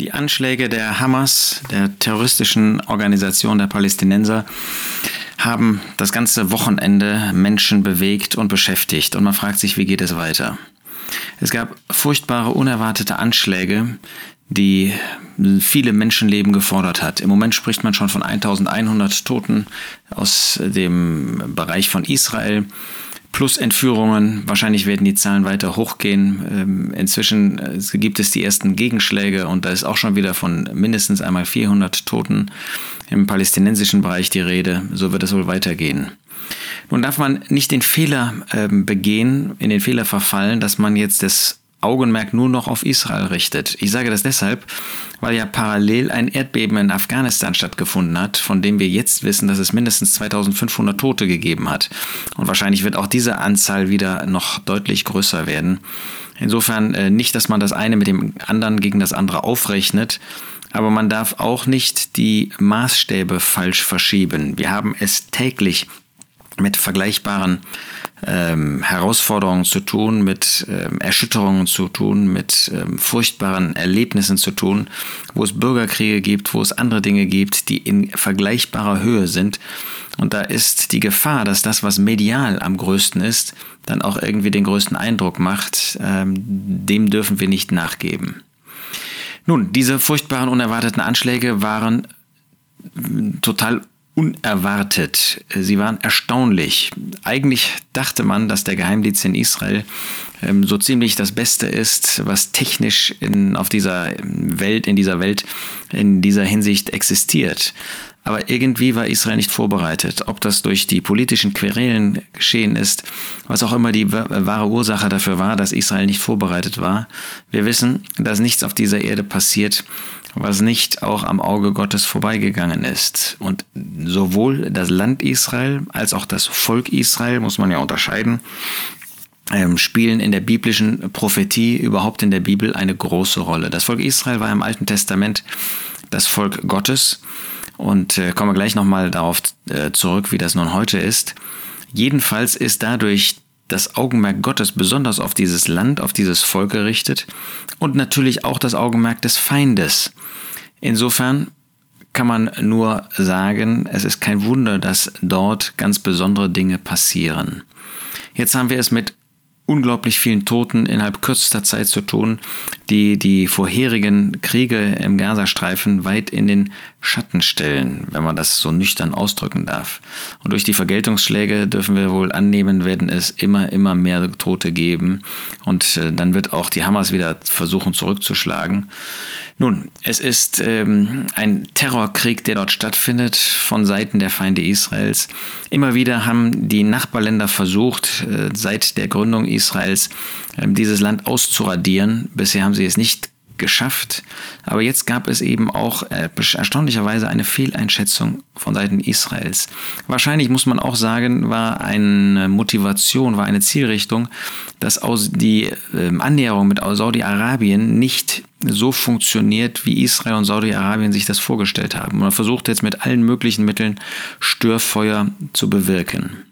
Die Anschläge der Hamas, der terroristischen Organisation der Palästinenser, haben das ganze Wochenende Menschen bewegt und beschäftigt. Und man fragt sich, wie geht es weiter? Es gab furchtbare, unerwartete Anschläge, die viele Menschenleben gefordert hat. Im Moment spricht man schon von 1100 Toten aus dem Bereich von Israel plus Entführungen. Wahrscheinlich werden die Zahlen weiter hochgehen. Ähm, inzwischen äh, gibt es die ersten Gegenschläge und da ist auch schon wieder von mindestens einmal 400 Toten im palästinensischen Bereich die Rede. So wird es wohl weitergehen. Nun darf man nicht den Fehler ähm, begehen, in den Fehler verfallen, dass man jetzt das Augenmerk nur noch auf Israel richtet. Ich sage das deshalb, weil ja parallel ein Erdbeben in Afghanistan stattgefunden hat, von dem wir jetzt wissen, dass es mindestens 2500 Tote gegeben hat. Und wahrscheinlich wird auch diese Anzahl wieder noch deutlich größer werden. Insofern äh, nicht, dass man das eine mit dem anderen gegen das andere aufrechnet, aber man darf auch nicht die Maßstäbe falsch verschieben. Wir haben es täglich mit vergleichbaren ähm, Herausforderungen zu tun, mit ähm, Erschütterungen zu tun, mit ähm, furchtbaren Erlebnissen zu tun, wo es Bürgerkriege gibt, wo es andere Dinge gibt, die in vergleichbarer Höhe sind. Und da ist die Gefahr, dass das, was medial am größten ist, dann auch irgendwie den größten Eindruck macht, ähm, dem dürfen wir nicht nachgeben. Nun, diese furchtbaren, unerwarteten Anschläge waren total unerwartet. Sie waren erstaunlich. Eigentlich dachte man, dass der Geheimdienst in Israel ähm, so ziemlich das Beste ist, was technisch in, auf dieser Welt, in dieser Welt, in dieser Hinsicht existiert. Aber irgendwie war Israel nicht vorbereitet. Ob das durch die politischen Querelen geschehen ist, was auch immer die wahre Ursache dafür war, dass Israel nicht vorbereitet war. Wir wissen, dass nichts auf dieser Erde passiert, was nicht auch am Auge Gottes vorbeigegangen ist. Und sowohl das Land Israel als auch das Volk Israel, muss man ja unterscheiden, ähm, spielen in der biblischen Prophetie, überhaupt in der Bibel, eine große Rolle. Das Volk Israel war im Alten Testament das Volk Gottes und äh, komme gleich nochmal darauf äh, zurück, wie das nun heute ist. Jedenfalls ist dadurch das Augenmerk Gottes besonders auf dieses Land, auf dieses Volk gerichtet und natürlich auch das Augenmerk des Feindes. Insofern kann man nur sagen, es ist kein Wunder, dass dort ganz besondere Dinge passieren. Jetzt haben wir es mit unglaublich vielen Toten innerhalb kürzester Zeit zu tun, die die vorherigen Kriege im Gazastreifen weit in den Schatten stellen, wenn man das so nüchtern ausdrücken darf. Und durch die Vergeltungsschläge dürfen wir wohl annehmen, werden es immer, immer mehr Tote geben. Und äh, dann wird auch die Hamas wieder versuchen zurückzuschlagen. Nun, es ist ähm, ein Terrorkrieg, der dort stattfindet von Seiten der Feinde Israels. Immer wieder haben die Nachbarländer versucht, äh, seit der Gründung Israels äh, dieses Land auszuradieren. Bisher haben sie es nicht geschafft. Aber jetzt gab es eben auch äh, erstaunlicherweise eine Fehleinschätzung von Seiten Israels. Wahrscheinlich muss man auch sagen, war eine Motivation, war eine Zielrichtung, dass aus die äh, Annäherung mit Saudi-Arabien nicht so funktioniert, wie Israel und Saudi-Arabien sich das vorgestellt haben. Man versucht jetzt mit allen möglichen Mitteln Störfeuer zu bewirken.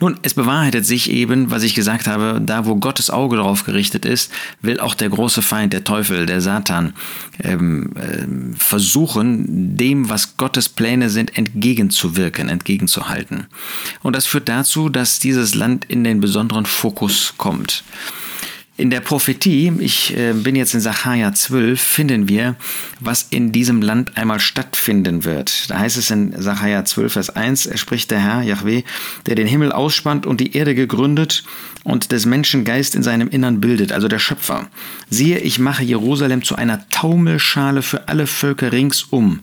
Nun, es bewahrheitet sich eben, was ich gesagt habe, da wo Gottes Auge darauf gerichtet ist, will auch der große Feind, der Teufel, der Satan, ähm, äh, versuchen, dem, was Gottes Pläne sind, entgegenzuwirken, entgegenzuhalten. Und das führt dazu, dass dieses Land in den besonderen Fokus kommt. In der Prophetie, ich äh, bin jetzt in Sacharja 12, finden wir, was in diesem Land einmal stattfinden wird. Da heißt es in Sacharja 12, Vers 1, er spricht der Herr, Yahweh, der den Himmel ausspannt und die Erde gegründet und des Menschen Geist in seinem Innern bildet, also der Schöpfer. Siehe, ich mache Jerusalem zu einer Taumelschale für alle Völker ringsum.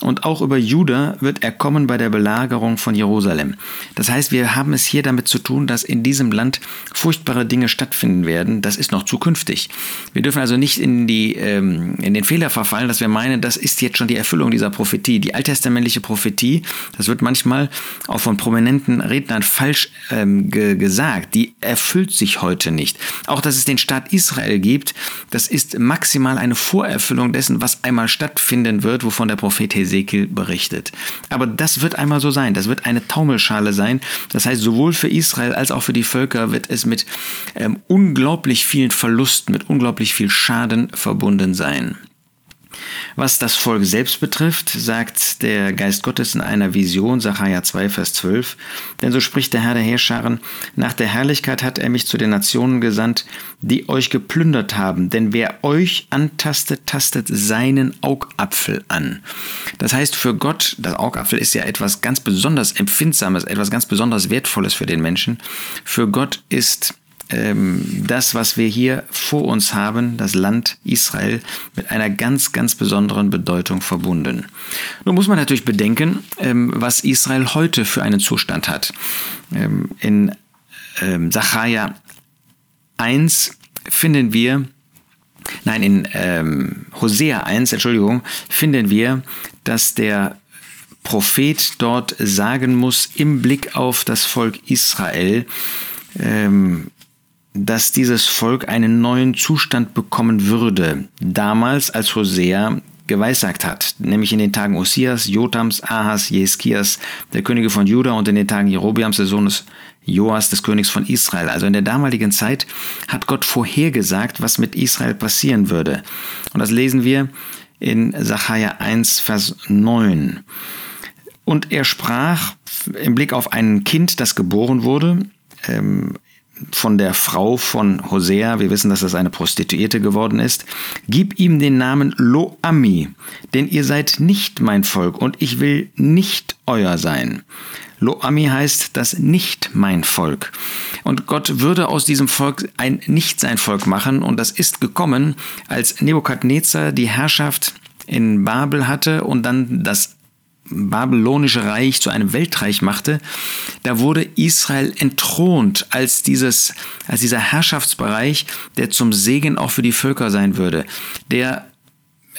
Und auch über Juda wird er kommen bei der Belagerung von Jerusalem. Das heißt, wir haben es hier damit zu tun, dass in diesem Land furchtbare Dinge stattfinden werden das ist noch zukünftig. Wir dürfen also nicht in, die, ähm, in den Fehler verfallen, dass wir meinen, das ist jetzt schon die Erfüllung dieser Prophetie. Die alttestamentliche Prophetie, das wird manchmal auch von prominenten Rednern falsch ähm, ge gesagt, die erfüllt sich heute nicht. Auch dass es den Staat Israel gibt, das ist maximal eine Vorerfüllung dessen, was einmal stattfinden wird, wovon der Prophet Hesekiel berichtet. Aber das wird einmal so sein. Das wird eine Taumelschale sein. Das heißt, sowohl für Israel als auch für die Völker wird es mit ähm, unglaublich unglaublich vielen Verlusten, mit unglaublich viel Schaden verbunden sein. Was das Volk selbst betrifft, sagt der Geist Gottes in einer Vision, Sacharja 2, Vers 12, denn so spricht der Herr der Heerscharen, nach der Herrlichkeit hat er mich zu den Nationen gesandt, die euch geplündert haben, denn wer euch antastet, tastet seinen Augapfel an. Das heißt, für Gott, das Augapfel ist ja etwas ganz besonders Empfindsames, etwas ganz besonders Wertvolles für den Menschen. Für Gott ist ähm, das, was wir hier vor uns haben, das Land Israel, mit einer ganz, ganz besonderen Bedeutung verbunden. Nun muss man natürlich bedenken, ähm, was Israel heute für einen Zustand hat. Ähm, in ähm, Sacharja 1 finden wir, nein, in ähm, Hosea 1, Entschuldigung, finden wir, dass der Prophet dort sagen muss, im Blick auf das Volk Israel, ähm, dass dieses Volk einen neuen Zustand bekommen würde, damals als Hosea geweissagt hat, nämlich in den Tagen Osias, Jotams, Ahas, Jeskias, der Könige von Juda und in den Tagen Jerobiams, des Sohnes Joas, des Königs von Israel. Also in der damaligen Zeit hat Gott vorhergesagt, was mit Israel passieren würde. Und das lesen wir in Sacharja 1, Vers 9. Und er sprach im Blick auf ein Kind, das geboren wurde, ähm, von der Frau von Hosea, wir wissen, dass das eine Prostituierte geworden ist, gib ihm den Namen Loami, denn ihr seid nicht mein Volk und ich will nicht euer sein. Loami heißt das nicht mein Volk. Und Gott würde aus diesem Volk ein nicht sein Volk machen und das ist gekommen, als Nebukadnezar die Herrschaft in Babel hatte und dann das babylonische Reich zu einem Weltreich machte, da wurde Israel entthront als, dieses, als dieser Herrschaftsbereich, der zum Segen auch für die Völker sein würde, der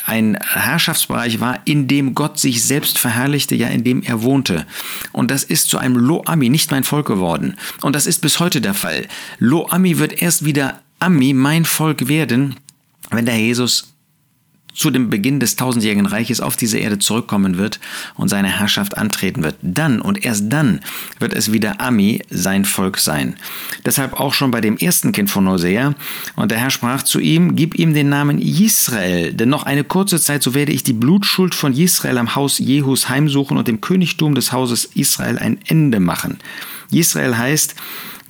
ein Herrschaftsbereich war, in dem Gott sich selbst verherrlichte, ja in dem er wohnte. Und das ist zu einem Lo-Ami, nicht mein Volk geworden. Und das ist bis heute der Fall. Lo-Ami wird erst wieder Ami, mein Volk werden, wenn der Jesus zu dem Beginn des tausendjährigen Reiches auf diese Erde zurückkommen wird und seine Herrschaft antreten wird. Dann und erst dann wird es wieder Ami, sein Volk sein. Deshalb auch schon bei dem ersten Kind von Hosea. Und der Herr sprach zu ihm, gib ihm den Namen Israel, denn noch eine kurze Zeit, so werde ich die Blutschuld von Israel am Haus Jehus heimsuchen und dem Königtum des Hauses Israel ein Ende machen. Israel heißt,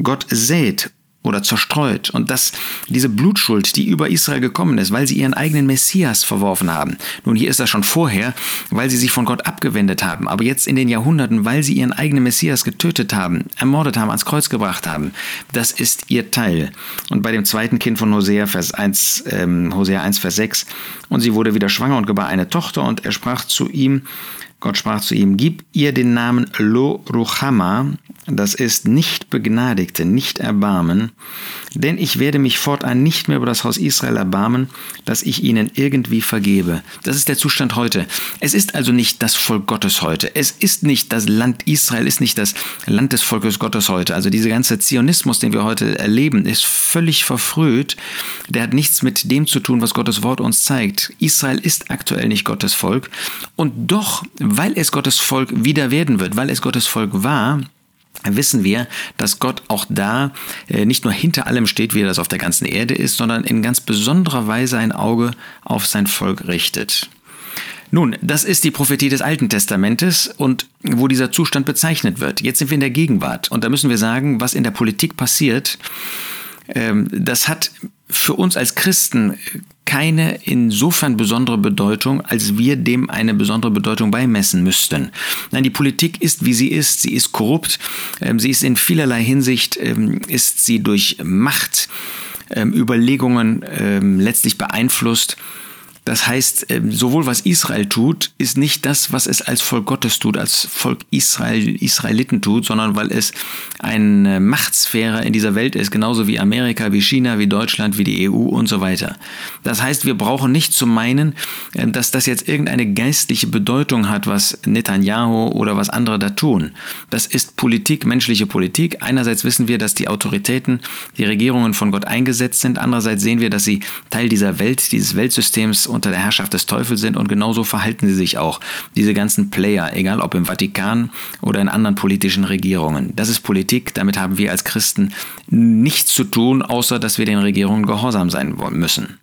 Gott sät oder zerstreut. Und dass diese Blutschuld, die über Israel gekommen ist, weil sie ihren eigenen Messias verworfen haben. Nun, hier ist das schon vorher, weil sie sich von Gott abgewendet haben. Aber jetzt in den Jahrhunderten, weil sie ihren eigenen Messias getötet haben, ermordet haben, ans Kreuz gebracht haben. Das ist ihr Teil. Und bei dem zweiten Kind von Hosea, Vers 1, ähm, Hosea 1, Vers 6, und sie wurde wieder schwanger und gebar eine Tochter und er sprach zu ihm, Gott sprach zu ihm, gib ihr den Namen Lo Ruchama, das ist nicht Begnadigte, nicht Erbarmen, denn ich werde mich fortan nicht mehr über das Haus Israel erbarmen, dass ich ihnen irgendwie vergebe. Das ist der Zustand heute. Es ist also nicht das Volk Gottes heute. Es ist nicht das Land Israel, ist nicht das Land des Volkes Gottes heute. Also dieser ganze Zionismus, den wir heute erleben, ist völlig verfrüht. Der hat nichts mit dem zu tun, was Gottes Wort uns zeigt. Israel ist aktuell nicht Gottes Volk. Und doch, weil es Gottes Volk wieder werden wird, weil es Gottes Volk war, wissen wir, dass Gott auch da äh, nicht nur hinter allem steht, wie er das auf der ganzen Erde ist, sondern in ganz besonderer Weise ein Auge auf sein Volk richtet. Nun, das ist die Prophetie des Alten Testamentes und wo dieser Zustand bezeichnet wird. Jetzt sind wir in der Gegenwart und da müssen wir sagen, was in der Politik passiert, ähm, das hat für uns als Christen keine insofern besondere Bedeutung, als wir dem eine besondere Bedeutung beimessen müssten. Nein, die Politik ist, wie sie ist. Sie ist korrupt. Ähm, sie ist in vielerlei Hinsicht, ähm, ist sie durch Machtüberlegungen letztlich beeinflusst. Das heißt, ähm, sowohl was Israel tut, ist nicht das, was es als Volk Gottes tut, als Volk Israel, Israeliten tut, sondern weil es eine Machtsphäre in dieser Welt ist, genauso wie Amerika, wie China, wie Deutschland, wie die EU und so weiter. Das heißt, wir brauchen nicht zu meinen, äh, dass das jetzt irgendeine geistliche Bedeutung hat, was Netanyahu oder was andere da tun. Das ist Politik, menschliche Politik. Einerseits wissen wir, dass die Autoritäten, die Regierungen von Gott eingesetzt sind. Andererseits sehen wir, dass sie Teil dieser Welt, dieses Weltsystems unter der Herrschaft des Teufels sind und genauso verhalten sie sich auch. Diese ganzen Player, egal ob im Vatikan oder in anderen politischen Regierungen. Das ist Politik, damit haben wir als Christen nichts zu tun, außer dass wir den Regierungen gehorsam sein müssen.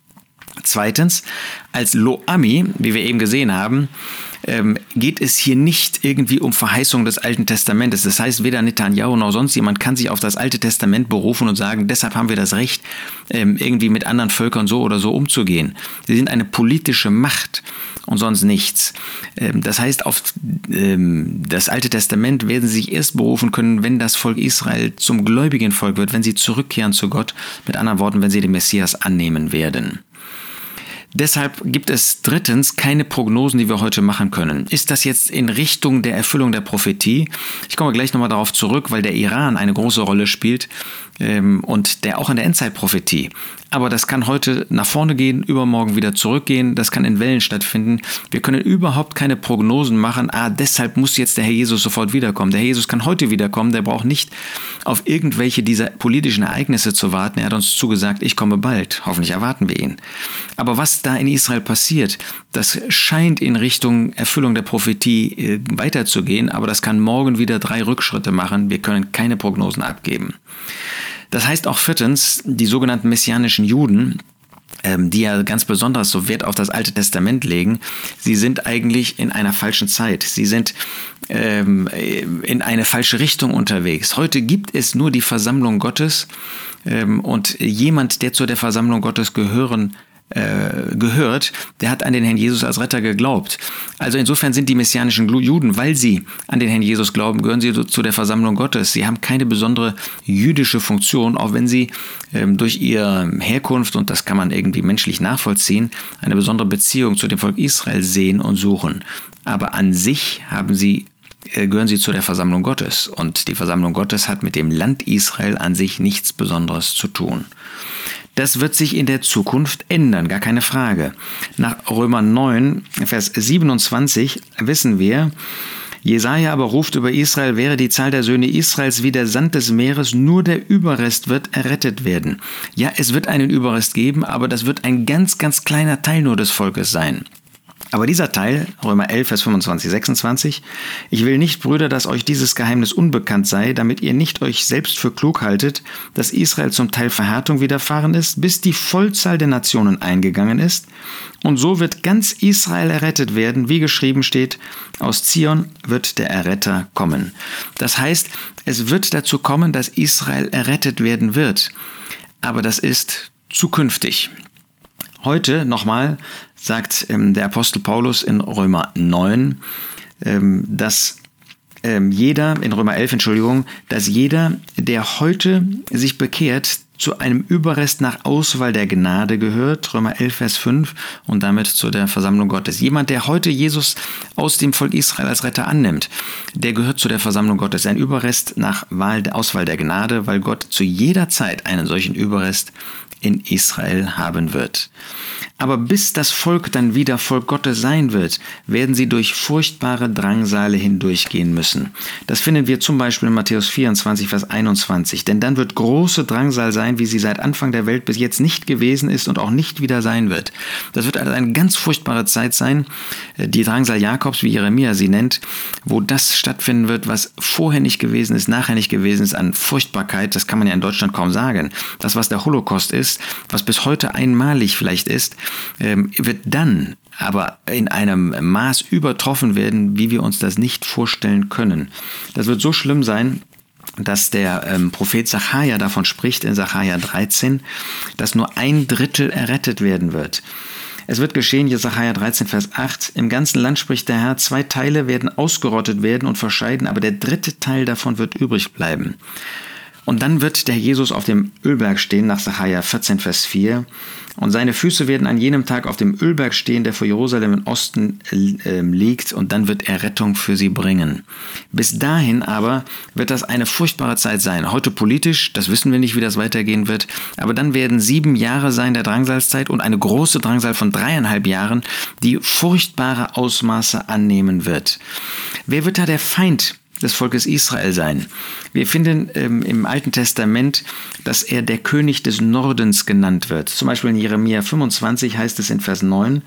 Zweitens, als Loami, wie wir eben gesehen haben, ähm, geht es hier nicht irgendwie um Verheißung des Alten Testamentes. Das heißt, weder Netanyahu noch sonst jemand kann sich auf das Alte Testament berufen und sagen, deshalb haben wir das Recht, ähm, irgendwie mit anderen Völkern so oder so umzugehen. Sie sind eine politische Macht und sonst nichts. Ähm, das heißt, auf ähm, das Alte Testament werden sie sich erst berufen können, wenn das Volk Israel zum gläubigen Volk wird, wenn sie zurückkehren zu Gott. Mit anderen Worten, wenn sie den Messias annehmen werden. Deshalb gibt es drittens keine Prognosen, die wir heute machen können. Ist das jetzt in Richtung der Erfüllung der Prophetie? Ich komme gleich nochmal darauf zurück, weil der Iran eine große Rolle spielt ähm, und der auch in der Endzeitprophetie. Aber das kann heute nach vorne gehen, übermorgen wieder zurückgehen, das kann in Wellen stattfinden. Wir können überhaupt keine Prognosen machen, ah, deshalb muss jetzt der Herr Jesus sofort wiederkommen. Der Herr Jesus kann heute wiederkommen, der braucht nicht auf irgendwelche dieser politischen Ereignisse zu warten. Er hat uns zugesagt, ich komme bald. Hoffentlich erwarten wir ihn. Aber was da in Israel passiert, das scheint in Richtung Erfüllung der Prophetie äh, weiterzugehen, aber das kann morgen wieder drei Rückschritte machen. Wir können keine Prognosen abgeben. Das heißt auch viertens, die sogenannten messianischen Juden, ähm, die ja ganz besonders so Wert auf das Alte Testament legen, sie sind eigentlich in einer falschen Zeit. Sie sind ähm, in eine falsche Richtung unterwegs. Heute gibt es nur die Versammlung Gottes ähm, und jemand, der zu der Versammlung Gottes gehören äh, gehört, der hat an den Herrn Jesus als Retter geglaubt. Also insofern sind die messianischen Juden, weil sie an den Herrn Jesus glauben, gehören sie zu der Versammlung Gottes. Sie haben keine besondere jüdische Funktion, auch wenn sie ähm, durch ihre Herkunft, und das kann man irgendwie menschlich nachvollziehen, eine besondere Beziehung zu dem Volk Israel sehen und suchen. Aber an sich haben sie äh, gehören sie zu der Versammlung Gottes. Und die Versammlung Gottes hat mit dem Land Israel an sich nichts Besonderes zu tun. Das wird sich in der Zukunft ändern, gar keine Frage. Nach Römer 9, Vers 27 wissen wir, Jesaja aber ruft über Israel, wäre die Zahl der Söhne Israels wie der Sand des Meeres, nur der Überrest wird errettet werden. Ja, es wird einen Überrest geben, aber das wird ein ganz, ganz kleiner Teil nur des Volkes sein. Aber dieser Teil, Römer 11, Vers 25, 26, ich will nicht, Brüder, dass euch dieses Geheimnis unbekannt sei, damit ihr nicht euch selbst für klug haltet, dass Israel zum Teil Verhärtung widerfahren ist, bis die Vollzahl der Nationen eingegangen ist. Und so wird ganz Israel errettet werden, wie geschrieben steht, aus Zion wird der Erretter kommen. Das heißt, es wird dazu kommen, dass Israel errettet werden wird. Aber das ist zukünftig. Heute nochmal sagt ähm, der Apostel Paulus in Römer 9, ähm, dass ähm, jeder, in Römer 11, Entschuldigung, dass jeder, der heute sich bekehrt, zu einem Überrest nach Auswahl der Gnade gehört, Römer 11, Vers 5, und damit zu der Versammlung Gottes. Jemand, der heute Jesus aus dem Volk Israel als Retter annimmt, der gehört zu der Versammlung Gottes. Ein Überrest nach Wahl, Auswahl der Gnade, weil Gott zu jeder Zeit einen solchen Überrest in Israel haben wird. Aber bis das Volk dann wieder Volk Gottes sein wird, werden sie durch furchtbare Drangsale hindurchgehen müssen. Das finden wir zum Beispiel in Matthäus 24, Vers 21. Denn dann wird große Drangsal sein, wie sie seit Anfang der Welt bis jetzt nicht gewesen ist und auch nicht wieder sein wird. Das wird also eine ganz furchtbare Zeit sein, äh, die Drangsal Jakobs, wie Jeremia sie nennt, wo das stattfinden wird, was vorher nicht gewesen ist, nachher nicht gewesen ist, an Furchtbarkeit, das kann man ja in Deutschland kaum sagen. Das, was der Holocaust ist, was bis heute einmalig vielleicht ist, ähm, wird dann aber in einem Maß übertroffen werden, wie wir uns das nicht vorstellen können. Das wird so schlimm sein, dass der ähm, Prophet Sacharja davon spricht in Sacharja 13, dass nur ein Drittel errettet werden wird. Es wird geschehen, Jesaja 13, Vers 8, im ganzen Land spricht der Herr, zwei Teile werden ausgerottet werden und verscheiden, aber der dritte Teil davon wird übrig bleiben. Und dann wird der Jesus auf dem Ölberg stehen, nach Sacharja 14, Vers 4. Und seine Füße werden an jenem Tag auf dem Ölberg stehen, der vor Jerusalem im Osten äh, liegt, und dann wird er Rettung für sie bringen. Bis dahin aber wird das eine furchtbare Zeit sein. Heute politisch, das wissen wir nicht, wie das weitergehen wird, aber dann werden sieben Jahre sein der Drangsalzeit und eine große Drangsal von dreieinhalb Jahren, die furchtbare Ausmaße annehmen wird. Wer wird da der Feind des Volkes Israel sein. Wir finden ähm, im Alten Testament, dass er der König des Nordens genannt wird. Zum Beispiel in Jeremia 25 heißt es in Vers 9,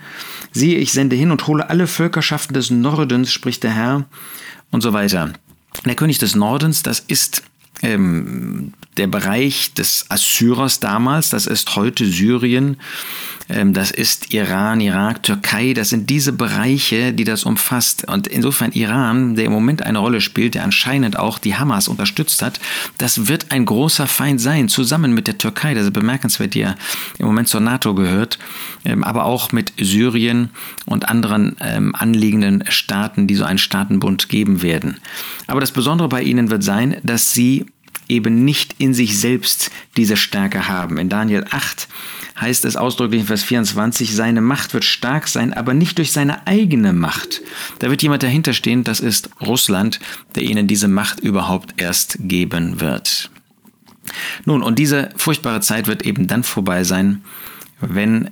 siehe, ich sende hin und hole alle Völkerschaften des Nordens, spricht der Herr, und so weiter. Der König des Nordens, das ist ähm, der Bereich des Assyrers damals, das ist heute Syrien, ähm, das ist Iran, Irak, Türkei, das sind diese Bereiche, die das umfasst. Und insofern Iran, der im Moment eine Rolle spielt, der anscheinend auch die Hamas unterstützt hat, das wird ein großer Feind sein, zusammen mit der Türkei, das ist bemerkenswert, die ja im Moment zur NATO gehört, ähm, aber auch mit Syrien und anderen ähm, anliegenden Staaten, die so einen Staatenbund geben werden. Aber das Besondere bei ihnen wird sein, dass sie eben nicht in sich selbst diese Stärke haben. In Daniel 8 heißt es ausdrücklich in Vers 24, seine Macht wird stark sein, aber nicht durch seine eigene Macht. Da wird jemand dahinter stehen, das ist Russland, der ihnen diese Macht überhaupt erst geben wird. Nun, und diese furchtbare Zeit wird eben dann vorbei sein, wenn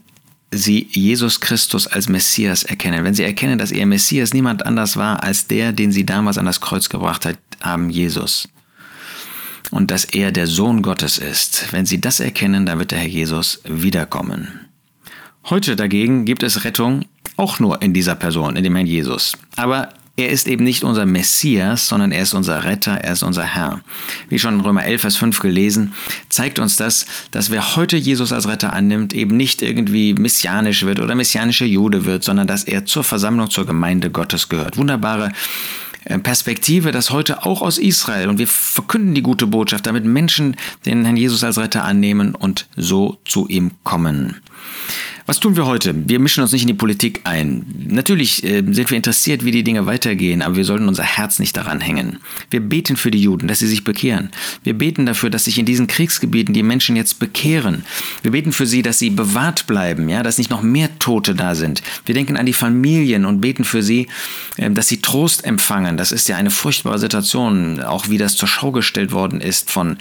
sie Jesus Christus als Messias erkennen, wenn sie erkennen, dass ihr Messias niemand anders war als der, den sie damals an das Kreuz gebracht haben, Jesus und dass er der Sohn Gottes ist. Wenn sie das erkennen, dann wird der Herr Jesus wiederkommen. Heute dagegen gibt es Rettung auch nur in dieser Person, in dem Herrn Jesus. Aber er ist eben nicht unser Messias, sondern er ist unser Retter, er ist unser Herr. Wie schon in Römer 11, Vers 5 gelesen, zeigt uns das, dass wer heute Jesus als Retter annimmt, eben nicht irgendwie messianisch wird oder messianischer Jude wird, sondern dass er zur Versammlung, zur Gemeinde Gottes gehört. Wunderbare Perspektive, dass heute auch aus Israel und wir verkünden die gute Botschaft, damit Menschen den Herrn Jesus als Retter annehmen und so zu ihm kommen. Was tun wir heute? Wir mischen uns nicht in die Politik ein. Natürlich äh, sind wir interessiert, wie die Dinge weitergehen, aber wir sollten unser Herz nicht daran hängen. Wir beten für die Juden, dass sie sich bekehren. Wir beten dafür, dass sich in diesen Kriegsgebieten die Menschen jetzt bekehren. Wir beten für sie, dass sie bewahrt bleiben, ja, dass nicht noch mehr Tote da sind. Wir denken an die Familien und beten für sie, äh, dass sie Trost empfangen. Das ist ja eine furchtbare Situation, auch wie das zur Schau gestellt worden ist von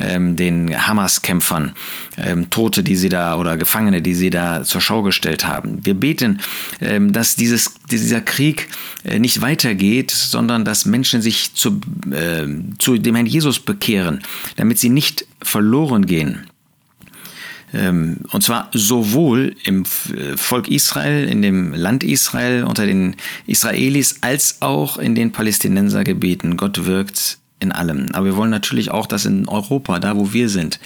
ähm, den Hamas-Kämpfern. Ähm, Tote, die sie da oder Gefangene, die sie da zur Schau gestellt haben. Wir beten, ähm, dass dieses, dieser Krieg äh, nicht weitergeht, sondern dass Menschen sich zu, äh, zu dem Herrn Jesus bekehren, damit sie nicht verloren gehen. Ähm, und zwar sowohl im äh, Volk Israel, in dem Land Israel, unter den Israelis, als auch in den Palästinensergebieten. Gott wirkt in allem. Aber wir wollen natürlich auch, dass in Europa, da wo wir sind,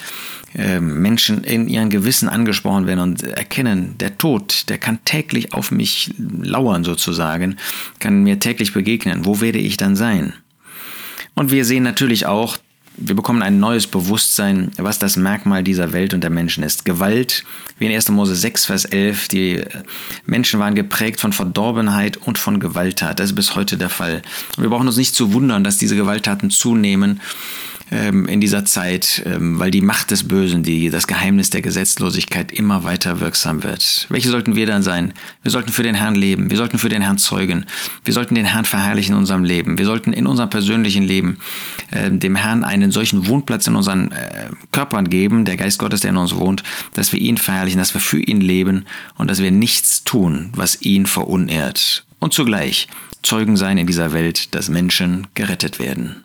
ähm, Menschen in ihren Gewissen angesprochen werden und erkennen, der Tod, der kann täglich auf mich lauern sozusagen, kann mir täglich begegnen. Wo werde ich dann sein? Und wir sehen natürlich auch, wir bekommen ein neues Bewusstsein, was das Merkmal dieser Welt und der Menschen ist. Gewalt, wie in 1. Mose 6, Vers 11, die Menschen waren geprägt von Verdorbenheit und von Gewalttat. Das ist bis heute der Fall. Wir brauchen uns nicht zu wundern, dass diese Gewalttaten zunehmen ähm, in dieser Zeit, ähm, weil die Macht des Bösen, die, das Geheimnis der Gesetzlosigkeit immer weiter wirksam wird. Welche sollten wir dann sein? Wir sollten für den Herrn leben, wir sollten für den Herrn zeugen, wir sollten den Herrn verherrlichen in unserem Leben, wir sollten in unserem persönlichen Leben äh, dem Herrn einen solchen Wohnplatz in unseren äh, Körpern geben, der Geist Gottes, der in uns wohnt, dass wir ihn verherrlichen, dass wir für ihn leben und dass wir nichts tun, was ihn verunehrt. Und zugleich Zeugen sein in dieser Welt, dass Menschen gerettet werden.